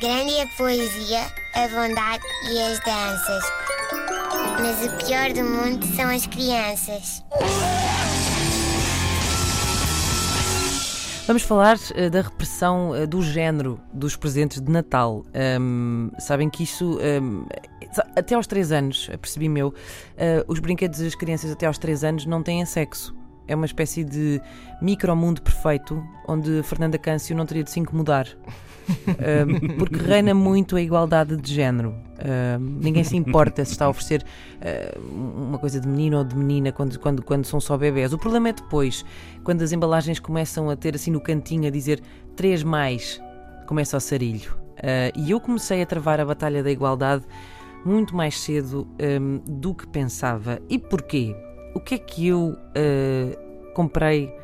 Grande é a poesia, a bondade e as danças. Mas o pior do mundo são as crianças. Vamos falar uh, da repressão uh, do género dos presentes de Natal. Um, sabem que isso, um, até aos 3 anos, percebi meu, uh, os brinquedos das crianças até aos 3 anos não têm sexo. É uma espécie de micromundo perfeito onde Fernanda Câncio não teria de se incomodar. um, porque reina muito a igualdade de género. Ninguém se importa se está a oferecer uh, uma coisa de menino ou de menina quando, quando, quando são só bebés. O problema é depois, quando as embalagens começam a ter assim no cantinho a dizer 3 mais, começa o sarilho. Uh, e eu comecei a travar a batalha da igualdade muito mais cedo um, do que pensava. E porquê? O que é que eu comprei?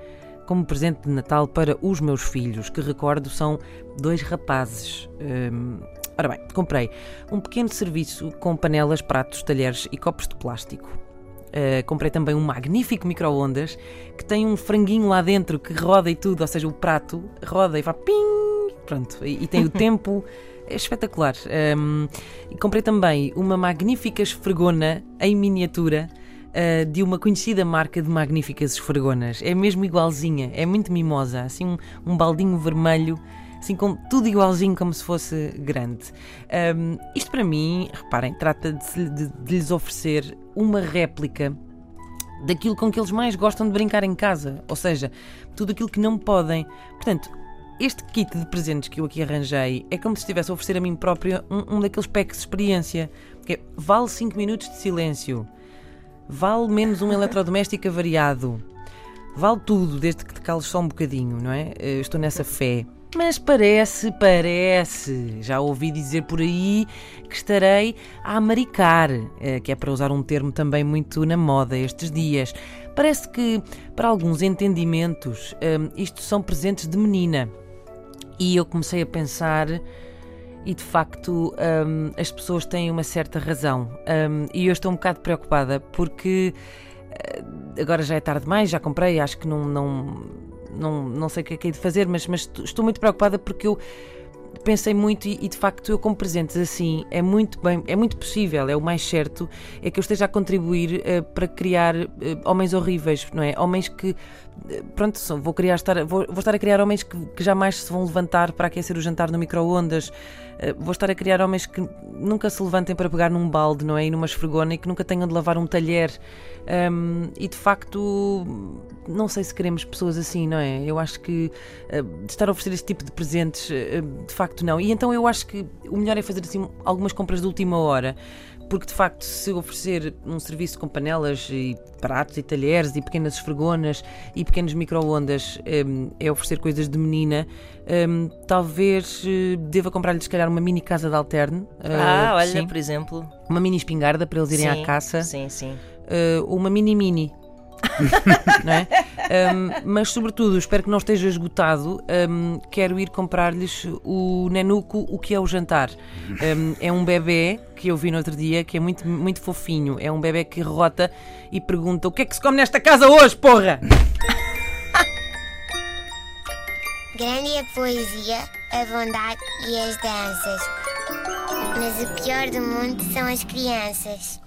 como presente de Natal para os meus filhos, que recordo são dois rapazes. Um, ora bem, comprei um pequeno serviço com panelas, pratos, talheres e copos de plástico. Uh, comprei também um magnífico micro-ondas que tem um franguinho lá dentro que roda e tudo, ou seja, o prato roda e vai ping, pronto, e, e tem o tempo. É espetacular. Um, comprei também uma magnífica esfregona em miniatura uh, de uma conhecida marca de magníficas esfregonas. É mesmo igualzinha, é muito mimosa, assim um, um baldinho vermelho assim com tudo igualzinho como se fosse grande. Um, isto para mim, reparem, trata de, de, de, lhes oferecer uma réplica daquilo com que eles mais gostam de brincar em casa, ou seja, tudo aquilo que não podem. Portanto, este kit de presentes que eu aqui arranjei é como se estivesse a oferecer a mim própria um, um daqueles packs de experiência, que é, vale 5 minutos de silêncio. Vale menos um eletrodoméstico avariado. Vale tudo, desde que te cales só um bocadinho, não é? Eu estou nessa fé. Mas parece, parece, já ouvi dizer por aí que estarei a amaricar, eh, que é para usar um termo também muito na moda estes dias. Parece que, para alguns entendimentos, eh, isto são presentes de menina. E eu comecei a pensar e de facto um, as pessoas têm uma certa razão. Um, e eu estou um bocado preocupada porque uh, agora já é tarde demais, já comprei, acho que não, não, não, não sei o que é que é de fazer, mas, mas estou muito preocupada porque eu pensei muito e, e, de facto eu como presentes assim é muito bem é muito possível é o mais certo é que eu esteja a contribuir uh, para criar uh, homens horríveis não é? Homens que uh, pronto vou criar estar vou, vou, estar a criar homens que, que, jamais se vão levantar para aquecer o jantar no micro-ondas vou estar a criar homens que nunca se levantem para pegar num balde não é? E numa esfregona e que nunca tenham de lavar um talher. Um, e de facto não sei se queremos pessoas assim não é? Eu acho que estar a oferecer este tipo de presentes de facto facto não. E então eu acho que o melhor é fazer assim algumas compras de última hora, porque de facto, se oferecer um serviço com panelas e pratos e talheres e pequenas esfregonas e pequenos micro-ondas um, é oferecer coisas de menina, um, talvez uh, deva comprar-lhes, se calhar, uma mini casa de alterne. Uh, ah, olha, sim. por exemplo. Uma mini espingarda para eles irem sim, à caça. Sim, sim. Uh, uma mini-mini não é? Um, mas, sobretudo, espero que não esteja esgotado. Um, quero ir comprar-lhes o Nenuco, o que é o jantar. Um, é um bebê que eu vi no outro dia que é muito, muito fofinho. É um bebê que rota e pergunta: O que é que se come nesta casa hoje, porra? Grande a poesia, a bondade e as danças. Mas o pior do mundo são as crianças.